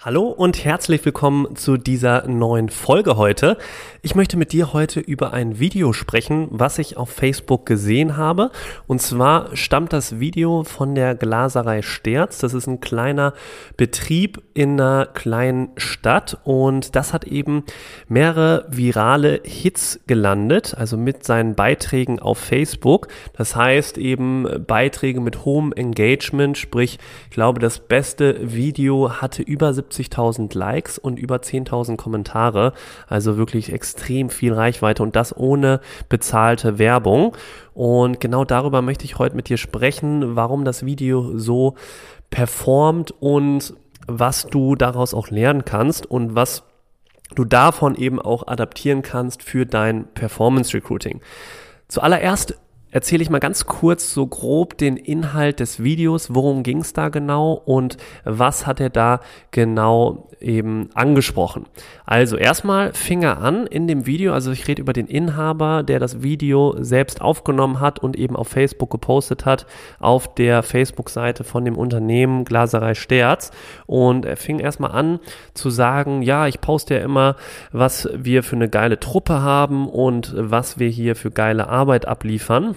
Hallo und herzlich willkommen zu dieser neuen Folge heute. Ich möchte mit dir heute über ein Video sprechen, was ich auf Facebook gesehen habe. Und zwar stammt das Video von der Glaserei Sterz. Das ist ein kleiner Betrieb in einer kleinen Stadt und das hat eben mehrere virale Hits gelandet, also mit seinen Beiträgen auf Facebook. Das heißt eben Beiträge mit hohem Engagement, sprich, ich glaube, das beste Video hatte über 70.000 Likes und über 10.000 Kommentare. Also wirklich extrem viel Reichweite und das ohne bezahlte Werbung. Und genau darüber möchte ich heute mit dir sprechen, warum das Video so performt und was du daraus auch lernen kannst und was du davon eben auch adaptieren kannst für dein Performance Recruiting. Zuallererst erzähle ich mal ganz kurz so grob den Inhalt des Videos, worum ging es da genau und was hat er da genau eben angesprochen. Also erstmal fing er an in dem Video, also ich rede über den Inhaber, der das Video selbst aufgenommen hat und eben auf Facebook gepostet hat, auf der Facebook-Seite von dem Unternehmen Glaserei Sterz und er fing erstmal an zu sagen, ja, ich poste ja immer, was wir für eine geile Truppe haben und was wir hier für geile Arbeit abliefern.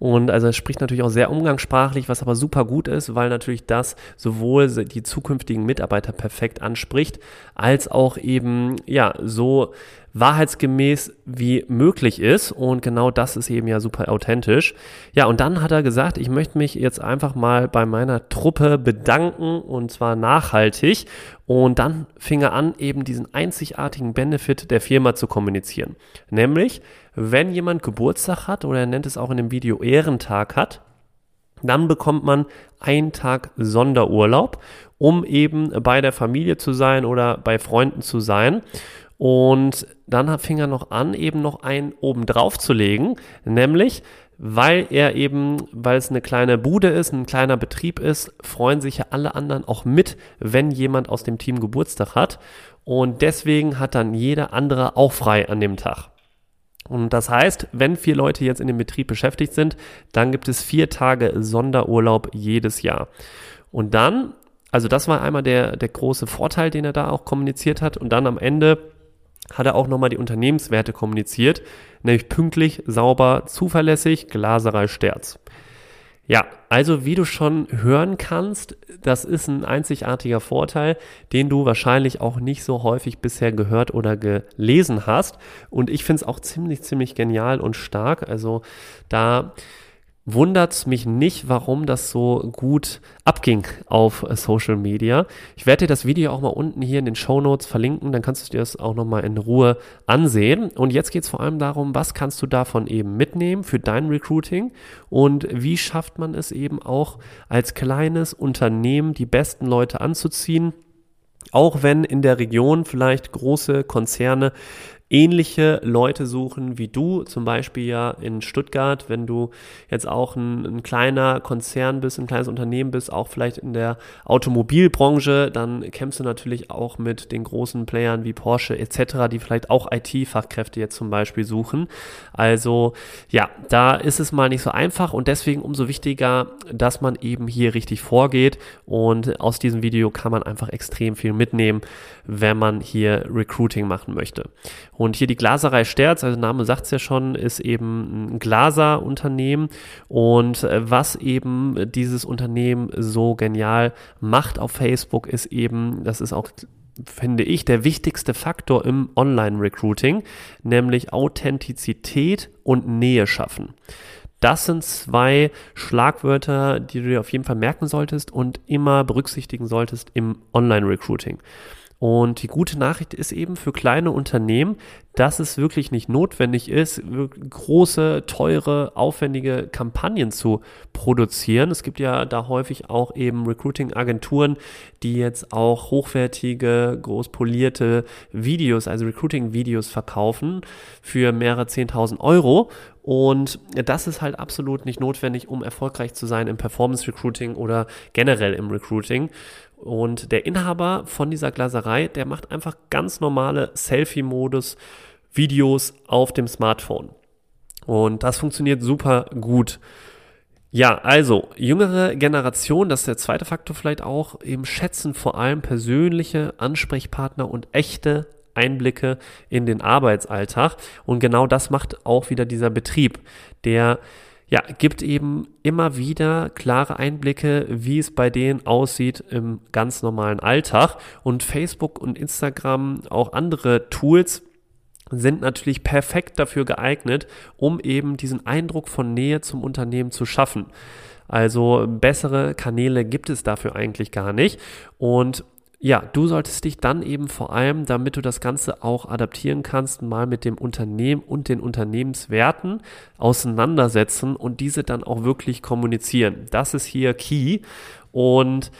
Und also er spricht natürlich auch sehr umgangssprachlich, was aber super gut ist, weil natürlich das sowohl die zukünftigen Mitarbeiter perfekt anspricht, als auch eben, ja, so wahrheitsgemäß wie möglich ist. Und genau das ist eben ja super authentisch. Ja, und dann hat er gesagt, ich möchte mich jetzt einfach mal bei meiner Truppe bedanken und zwar nachhaltig. Und dann fing er an, eben diesen einzigartigen Benefit der Firma zu kommunizieren. Nämlich, wenn jemand Geburtstag hat oder er nennt es auch in dem Video Ehrentag hat, dann bekommt man einen Tag Sonderurlaub, um eben bei der Familie zu sein oder bei Freunden zu sein. Und dann fing er noch an, eben noch einen oben drauf zu legen, nämlich weil er eben, weil es eine kleine Bude ist, ein kleiner Betrieb ist, freuen sich ja alle anderen auch mit, wenn jemand aus dem Team Geburtstag hat. Und deswegen hat dann jeder andere auch frei an dem Tag. Und das heißt, wenn vier Leute jetzt in dem Betrieb beschäftigt sind, dann gibt es vier Tage Sonderurlaub jedes Jahr. Und dann, also das war einmal der, der große Vorteil, den er da auch kommuniziert hat. Und dann am Ende hat er auch nochmal die Unternehmenswerte kommuniziert, nämlich pünktlich, sauber, zuverlässig, Glaserei Sterz. Ja, also wie du schon hören kannst, das ist ein einzigartiger Vorteil, den du wahrscheinlich auch nicht so häufig bisher gehört oder gelesen hast. Und ich finde es auch ziemlich, ziemlich genial und stark. Also da wundert es mich nicht, warum das so gut abging auf Social Media. Ich werde dir das Video auch mal unten hier in den Show Notes verlinken, dann kannst du dir das auch nochmal in Ruhe ansehen. Und jetzt geht es vor allem darum, was kannst du davon eben mitnehmen für dein Recruiting und wie schafft man es eben auch als kleines Unternehmen die besten Leute anzuziehen. Auch wenn in der Region vielleicht große Konzerne ähnliche Leute suchen wie du, zum Beispiel ja in Stuttgart, wenn du jetzt auch ein, ein, kleiner Konzern bist, ein kleines Unternehmen bist, auch vielleicht in der Automobilbranche, dann kämpfst du natürlich auch mit den großen Playern wie Porsche etc., die vielleicht auch IT-Fachkräfte jetzt zum Beispiel suchen. Also ja, da ist es mal nicht so einfach und deswegen umso wichtiger, dass man eben hier richtig vorgeht und aus diesem Video kann man einfach extrem viel mitnehmen, wenn man hier Recruiting machen möchte. Und hier die Glaserei Sterz, also der Name sagt es ja schon, ist eben ein Glaserunternehmen. Und äh, was eben dieses Unternehmen so genial macht auf Facebook, ist eben, das ist auch finde ich, der wichtigste Faktor im Online-Recruiting, nämlich Authentizität und Nähe schaffen. Das sind zwei Schlagwörter, die du dir auf jeden Fall merken solltest und immer berücksichtigen solltest im Online-Recruiting. Und die gute Nachricht ist eben für kleine Unternehmen, dass es wirklich nicht notwendig ist, große, teure, aufwendige Kampagnen zu produzieren. Es gibt ja da häufig auch eben Recruiting-Agenturen, die jetzt auch hochwertige, groß polierte Videos, also Recruiting-Videos verkaufen für mehrere 10.000 Euro. Und das ist halt absolut nicht notwendig, um erfolgreich zu sein im Performance Recruiting oder generell im Recruiting. Und der Inhaber von dieser Glaserei, der macht einfach ganz normale Selfie-Modus Videos auf dem Smartphone. Und das funktioniert super gut. Ja, also jüngere Generation, das ist der zweite Faktor vielleicht auch, eben schätzen vor allem persönliche Ansprechpartner und echte Einblicke in den Arbeitsalltag. Und genau das macht auch wieder dieser Betrieb, der ja, gibt eben immer wieder klare Einblicke, wie es bei denen aussieht im ganz normalen Alltag. Und Facebook und Instagram, auch andere Tools, sind natürlich perfekt dafür geeignet, um eben diesen Eindruck von Nähe zum Unternehmen zu schaffen. Also bessere Kanäle gibt es dafür eigentlich gar nicht. Und ja, du solltest dich dann eben vor allem, damit du das Ganze auch adaptieren kannst, mal mit dem Unternehmen und den Unternehmenswerten auseinandersetzen und diese dann auch wirklich kommunizieren. Das ist hier key und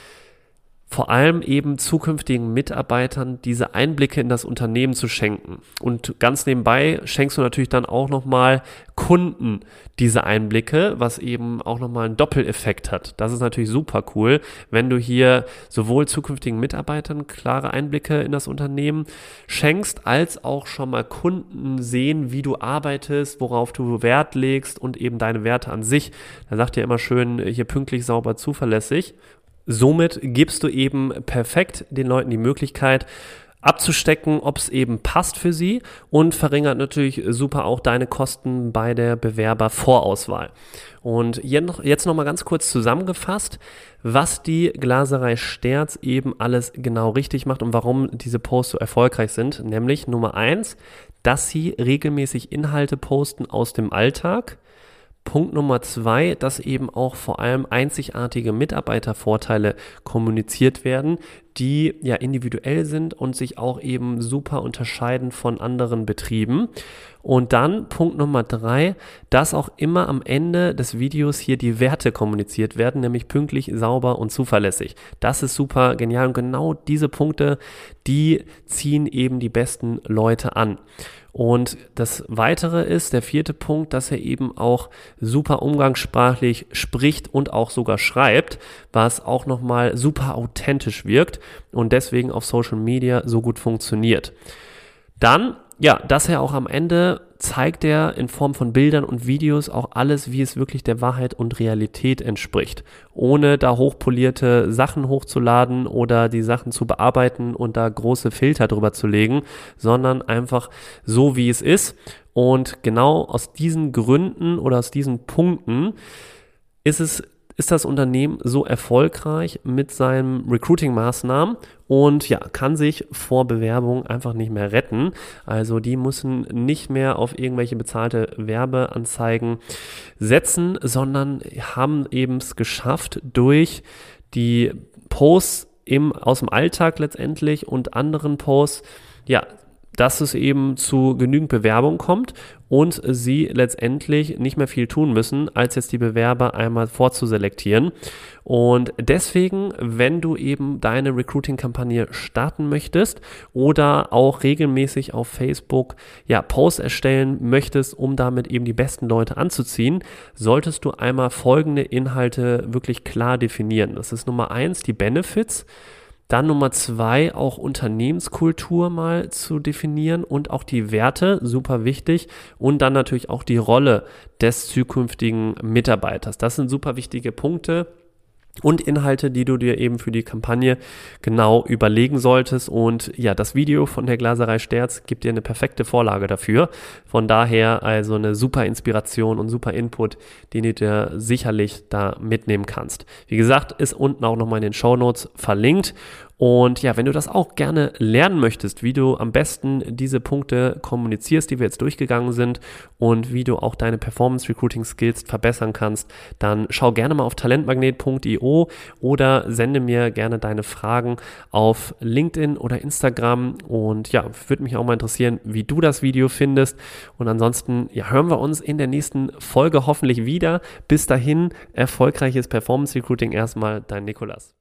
vor allem eben zukünftigen Mitarbeitern diese Einblicke in das Unternehmen zu schenken. Und ganz nebenbei schenkst du natürlich dann auch nochmal Kunden diese Einblicke, was eben auch nochmal einen Doppeleffekt hat. Das ist natürlich super cool, wenn du hier sowohl zukünftigen Mitarbeitern klare Einblicke in das Unternehmen schenkst, als auch schon mal Kunden sehen, wie du arbeitest, worauf du Wert legst und eben deine Werte an sich. Da sagt ihr immer schön, hier pünktlich, sauber, zuverlässig. Somit gibst du eben perfekt den Leuten die Möglichkeit, abzustecken, ob es eben passt für sie und verringert natürlich super auch deine Kosten bei der Bewerbervorauswahl. Und jetzt noch mal ganz kurz zusammengefasst, was die Glaserei Sterz eben alles genau richtig macht und warum diese Posts so erfolgreich sind. Nämlich Nummer eins, dass sie regelmäßig Inhalte posten aus dem Alltag. Punkt Nummer zwei, dass eben auch vor allem einzigartige Mitarbeitervorteile kommuniziert werden, die ja individuell sind und sich auch eben super unterscheiden von anderen Betrieben. Und dann Punkt Nummer drei, dass auch immer am Ende des Videos hier die Werte kommuniziert werden, nämlich pünktlich, sauber und zuverlässig. Das ist super genial und genau diese Punkte, die ziehen eben die besten Leute an. Und das weitere ist, der vierte Punkt, dass er eben auch super umgangssprachlich spricht und auch sogar schreibt, was auch nochmal super authentisch wirkt und deswegen auf Social Media so gut funktioniert. Dann ja, dass er auch am Ende zeigt er in Form von Bildern und Videos auch alles, wie es wirklich der Wahrheit und Realität entspricht, ohne da hochpolierte Sachen hochzuladen oder die Sachen zu bearbeiten und da große Filter drüber zu legen, sondern einfach so, wie es ist. Und genau aus diesen Gründen oder aus diesen Punkten ist es ist das Unternehmen so erfolgreich mit seinen Recruiting-Maßnahmen und ja, kann sich vor Bewerbung einfach nicht mehr retten. Also die müssen nicht mehr auf irgendwelche bezahlte Werbeanzeigen setzen, sondern haben eben es geschafft durch die Posts im, aus dem Alltag letztendlich und anderen Posts, ja, dass es eben zu genügend Bewerbung kommt und sie letztendlich nicht mehr viel tun müssen, als jetzt die Bewerber einmal vorzuselektieren. Und deswegen, wenn du eben deine Recruiting-Kampagne starten möchtest oder auch regelmäßig auf Facebook ja, Posts erstellen möchtest, um damit eben die besten Leute anzuziehen, solltest du einmal folgende Inhalte wirklich klar definieren. Das ist Nummer eins, die Benefits. Dann Nummer zwei, auch Unternehmenskultur mal zu definieren und auch die Werte, super wichtig. Und dann natürlich auch die Rolle des zukünftigen Mitarbeiters. Das sind super wichtige Punkte und Inhalte, die du dir eben für die Kampagne genau überlegen solltest. Und ja, das Video von der Glaserei Sterz gibt dir eine perfekte Vorlage dafür. Von daher also eine super Inspiration und super Input, den du dir sicherlich da mitnehmen kannst. Wie gesagt, ist unten auch nochmal in den Show Notes verlinkt. Und ja, wenn du das auch gerne lernen möchtest, wie du am besten diese Punkte kommunizierst, die wir jetzt durchgegangen sind und wie du auch deine Performance Recruiting Skills verbessern kannst, dann schau gerne mal auf talentmagnet.io oder sende mir gerne deine Fragen auf LinkedIn oder Instagram. Und ja, würde mich auch mal interessieren, wie du das Video findest. Und ansonsten ja, hören wir uns in der nächsten Folge hoffentlich wieder. Bis dahin, erfolgreiches Performance Recruiting erstmal, dein Nikolas.